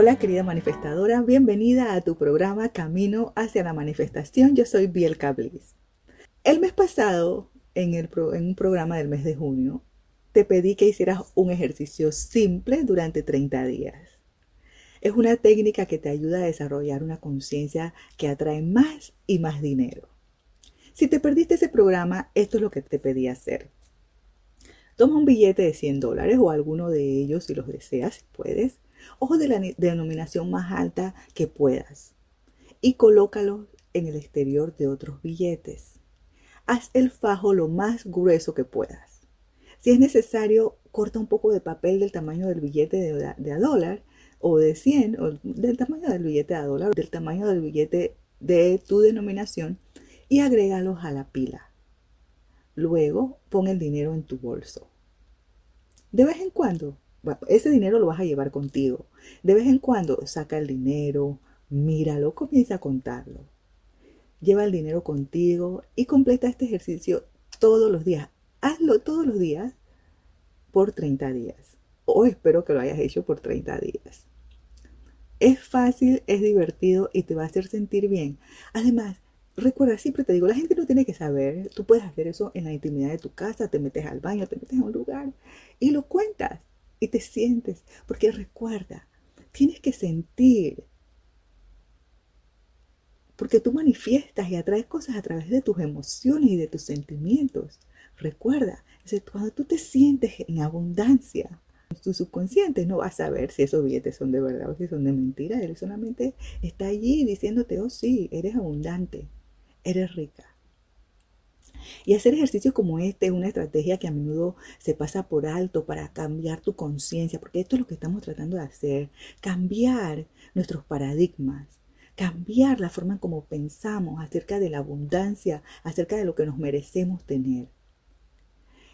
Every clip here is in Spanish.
Hola querida manifestadora, bienvenida a tu programa Camino hacia la Manifestación. Yo soy Bielka Bliss. El mes pasado, en, el en un programa del mes de junio, te pedí que hicieras un ejercicio simple durante 30 días. Es una técnica que te ayuda a desarrollar una conciencia que atrae más y más dinero. Si te perdiste ese programa, esto es lo que te pedí hacer. Toma un billete de 100 dólares o alguno de ellos si los deseas, si puedes Ojo de la denominación más alta que puedas y colócalo en el exterior de otros billetes. Haz el fajo lo más grueso que puedas. Si es necesario, corta un poco de papel del tamaño del billete de, a dólar o de 100 o del tamaño del billete a dólar, del tamaño del billete de tu denominación y agrégalos a la pila. Luego pon el dinero en tu bolso. De vez en cuando ese dinero lo vas a llevar contigo. De vez en cuando saca el dinero, míralo, comienza a contarlo. Lleva el dinero contigo y completa este ejercicio todos los días. Hazlo todos los días por 30 días. O espero que lo hayas hecho por 30 días. Es fácil, es divertido y te va a hacer sentir bien. Además, recuerda, siempre te digo, la gente no tiene que saber. Tú puedes hacer eso en la intimidad de tu casa, te metes al baño, te metes a un lugar y lo cuentas y te sientes, porque recuerda, tienes que sentir, porque tú manifiestas y atraes cosas a través de tus emociones y de tus sentimientos. Recuerda, cuando tú te sientes en abundancia, tu subconsciente no va a saber si esos billetes son de verdad o si son de mentira. Él solamente está allí diciéndote, oh sí, eres abundante, eres rica. Y hacer ejercicios como este es una estrategia que a menudo se pasa por alto para cambiar tu conciencia, porque esto es lo que estamos tratando de hacer, cambiar nuestros paradigmas, cambiar la forma en cómo pensamos acerca de la abundancia, acerca de lo que nos merecemos tener.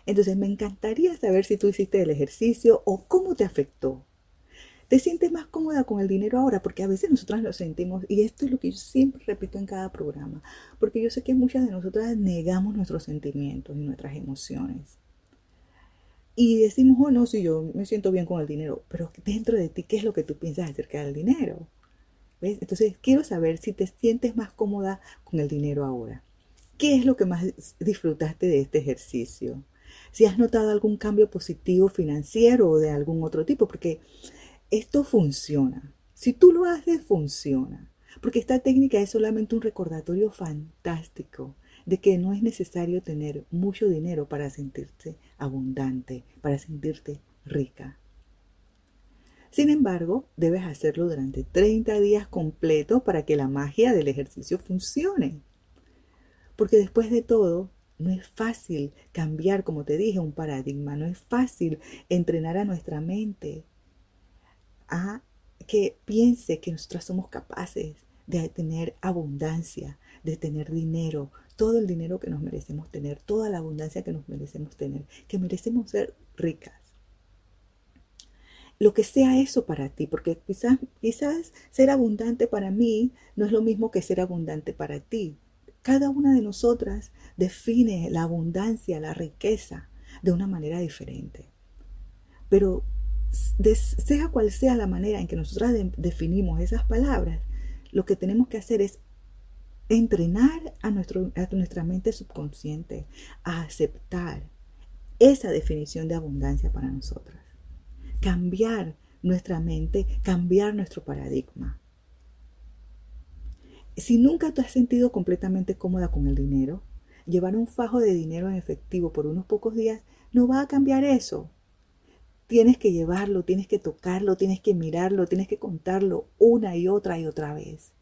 Entonces me encantaría saber si tú hiciste el ejercicio o cómo te afectó te sientes más cómoda con el dinero ahora, porque a veces nosotras lo sentimos, y esto es lo que yo siempre repito en cada programa, porque yo sé que muchas de nosotras negamos nuestros sentimientos y nuestras emociones. Y decimos, oh no, si yo me siento bien con el dinero, pero dentro de ti, ¿qué es lo que tú piensas acerca del dinero? ¿Ves? Entonces, quiero saber si te sientes más cómoda con el dinero ahora. ¿Qué es lo que más disfrutaste de este ejercicio? Si has notado algún cambio positivo financiero o de algún otro tipo, porque esto funciona. Si tú lo haces, funciona. Porque esta técnica es solamente un recordatorio fantástico de que no es necesario tener mucho dinero para sentirte abundante, para sentirte rica. Sin embargo, debes hacerlo durante 30 días completos para que la magia del ejercicio funcione. Porque después de todo, no es fácil cambiar, como te dije, un paradigma, no es fácil entrenar a nuestra mente a que piense que nosotras somos capaces de tener abundancia, de tener dinero, todo el dinero que nos merecemos tener, toda la abundancia que nos merecemos tener, que merecemos ser ricas. Lo que sea eso para ti, porque quizás, quizás ser abundante para mí no es lo mismo que ser abundante para ti. Cada una de nosotras define la abundancia, la riqueza de una manera diferente. Pero sea cual sea la manera en que nosotros definimos esas palabras, lo que tenemos que hacer es entrenar a, nuestro, a nuestra mente subconsciente a aceptar esa definición de abundancia para nosotras. Cambiar nuestra mente, cambiar nuestro paradigma. Si nunca te has sentido completamente cómoda con el dinero, llevar un fajo de dinero en efectivo por unos pocos días no va a cambiar eso. Tienes que llevarlo, tienes que tocarlo, tienes que mirarlo, tienes que contarlo una y otra y otra vez.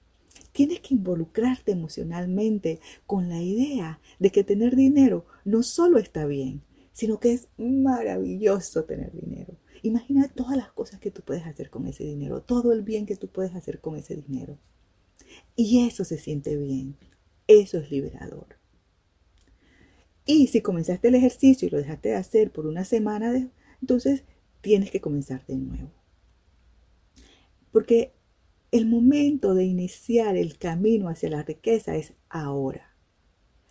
Tienes que involucrarte emocionalmente con la idea de que tener dinero no solo está bien, sino que es maravilloso tener dinero. Imagina todas las cosas que tú puedes hacer con ese dinero, todo el bien que tú puedes hacer con ese dinero. Y eso se siente bien, eso es liberador. Y si comenzaste el ejercicio y lo dejaste de hacer por una semana, entonces tienes que comenzar de nuevo. Porque el momento de iniciar el camino hacia la riqueza es ahora.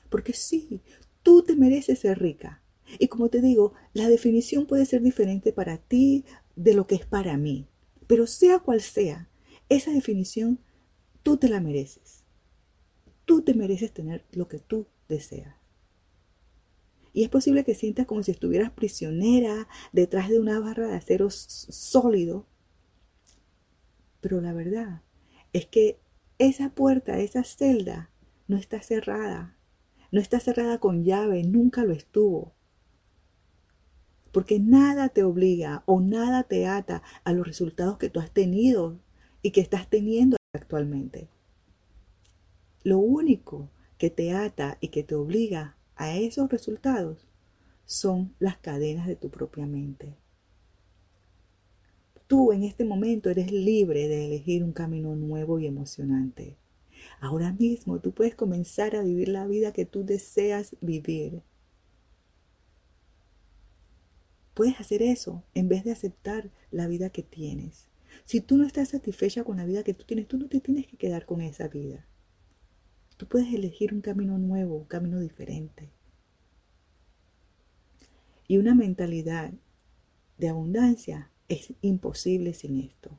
Porque sí, tú te mereces ser rica. Y como te digo, la definición puede ser diferente para ti de lo que es para mí. Pero sea cual sea, esa definición tú te la mereces. Tú te mereces tener lo que tú deseas. Y es posible que sientas como si estuvieras prisionera detrás de una barra de acero sólido. Pero la verdad es que esa puerta, esa celda, no está cerrada. No está cerrada con llave, nunca lo estuvo. Porque nada te obliga o nada te ata a los resultados que tú has tenido y que estás teniendo actualmente. Lo único que te ata y que te obliga a esos resultados son las cadenas de tu propia mente. Tú en este momento eres libre de elegir un camino nuevo y emocionante. Ahora mismo tú puedes comenzar a vivir la vida que tú deseas vivir. Puedes hacer eso en vez de aceptar la vida que tienes. Si tú no estás satisfecha con la vida que tú tienes, tú no te tienes que quedar con esa vida. Tú puedes elegir un camino nuevo, un camino diferente. Y una mentalidad de abundancia es imposible sin esto.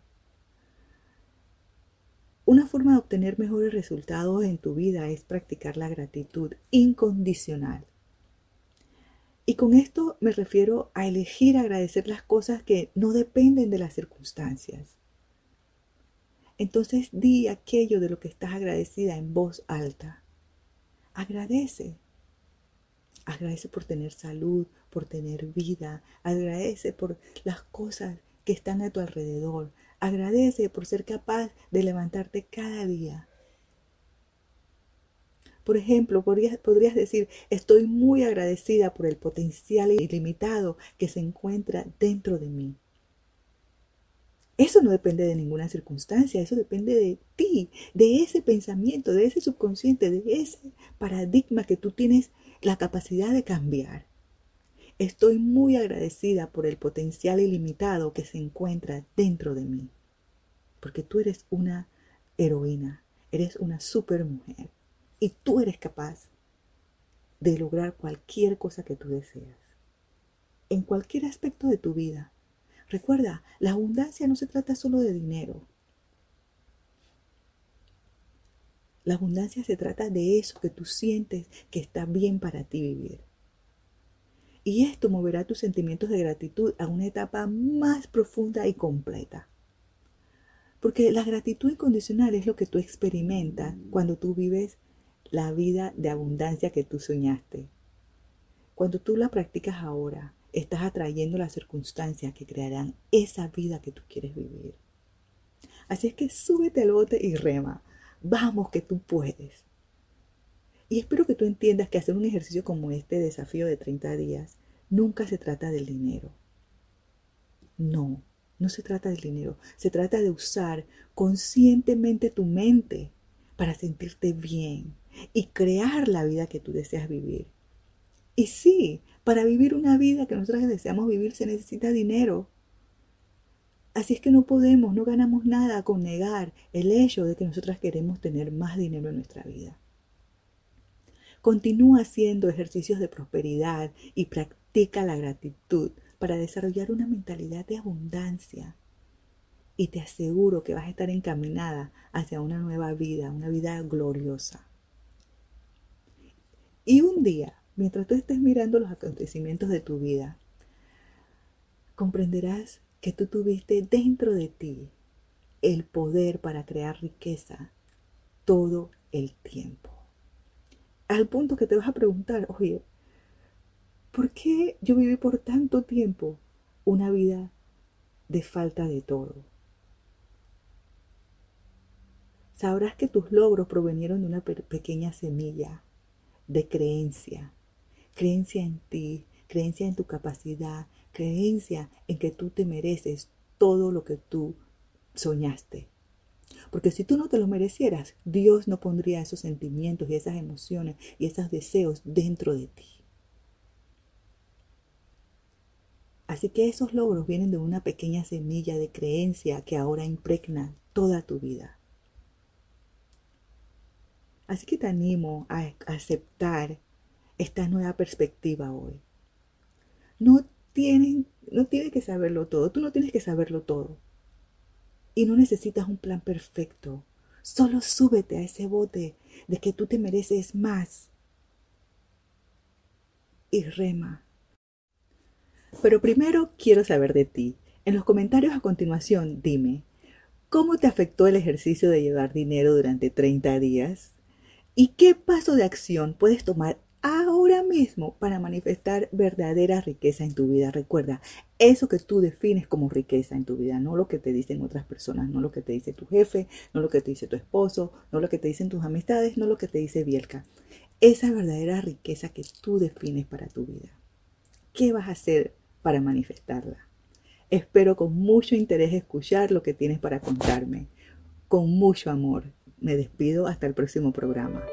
Una forma de obtener mejores resultados en tu vida es practicar la gratitud incondicional. Y con esto me refiero a elegir agradecer las cosas que no dependen de las circunstancias. Entonces di aquello de lo que estás agradecida en voz alta. Agradece. Agradece por tener salud, por tener vida. Agradece por las cosas que están a tu alrededor. Agradece por ser capaz de levantarte cada día. Por ejemplo, podrías, podrías, decir, estoy muy agradecida por el potencial ilimitado que se encuentra dentro de mí. Eso no depende de ninguna circunstancia, eso depende de ti, de ese pensamiento, de ese subconsciente, de ese paradigma que tú tienes la capacidad de cambiar. Estoy muy agradecida por el potencial ilimitado que se encuentra dentro de mí, porque tú eres una heroína, eres una supermujer y tú eres capaz de lograr cualquier cosa que tú deseas, en cualquier aspecto de tu vida Recuerda, la abundancia no se trata solo de dinero. La abundancia se trata de eso que tú sientes que está bien para ti vivir. Y esto moverá tus sentimientos de gratitud a una etapa más profunda y completa. Porque la gratitud incondicional es lo que tú experimentas cuando tú vives la vida de abundancia que tú soñaste. Cuando tú la practicas ahora, estás atrayendo las circunstancias que crearán esa vida que tú quieres vivir. Así es que súbete al bote y rema. Vamos que tú puedes. Y espero que tú entiendas que hacer un ejercicio como este desafío de 30 días nunca se trata del dinero. No, no se trata del dinero. Se trata de usar conscientemente tu mente para sentirte bien y crear la vida que tú deseas vivir. Y sí, para vivir una vida que nosotros deseamos vivir se necesita dinero. Así es que no podemos, no ganamos nada con negar el hecho de que nosotras queremos tener más dinero en nuestra vida. Continúa haciendo ejercicios de prosperidad y practica la gratitud para desarrollar una mentalidad de abundancia. Y te aseguro que vas a estar encaminada hacia una nueva vida, una vida gloriosa. Y un día Mientras tú estés mirando los acontecimientos de tu vida, comprenderás que tú tuviste dentro de ti el poder para crear riqueza todo el tiempo. Al punto que te vas a preguntar, oye, ¿por qué yo viví por tanto tiempo una vida de falta de todo? Sabrás que tus logros provenieron de una pequeña semilla de creencia creencia en ti, creencia en tu capacidad, creencia en que tú te mereces todo lo que tú soñaste. Porque si tú no te lo merecieras, Dios no pondría esos sentimientos y esas emociones y esos deseos dentro de ti. Así que esos logros vienen de una pequeña semilla de creencia que ahora impregna toda tu vida. Así que te animo a aceptar esta nueva perspectiva hoy. No tienen, no tienes que saberlo todo, tú no tienes que saberlo todo. Y no necesitas un plan perfecto. Solo súbete a ese bote de que tú te mereces más. Y rema. Pero primero quiero saber de ti. En los comentarios a continuación, dime, ¿cómo te afectó el ejercicio de llevar dinero durante 30 días? ¿Y qué paso de acción puedes tomar ahora mismo para manifestar verdadera riqueza en tu vida? Recuerda, eso que tú defines como riqueza en tu vida, no lo que te dicen otras personas, no lo que te dice tu jefe, no lo que te dice tu esposo, no lo que te dicen tus amistades, no lo que te dice Bielka. Esa verdadera riqueza que tú defines para tu vida. ¿Qué vas a hacer para manifestarla? Espero con mucho interés escuchar lo que tienes para contarme. Con mucho amor. Me despido hasta el próximo programa.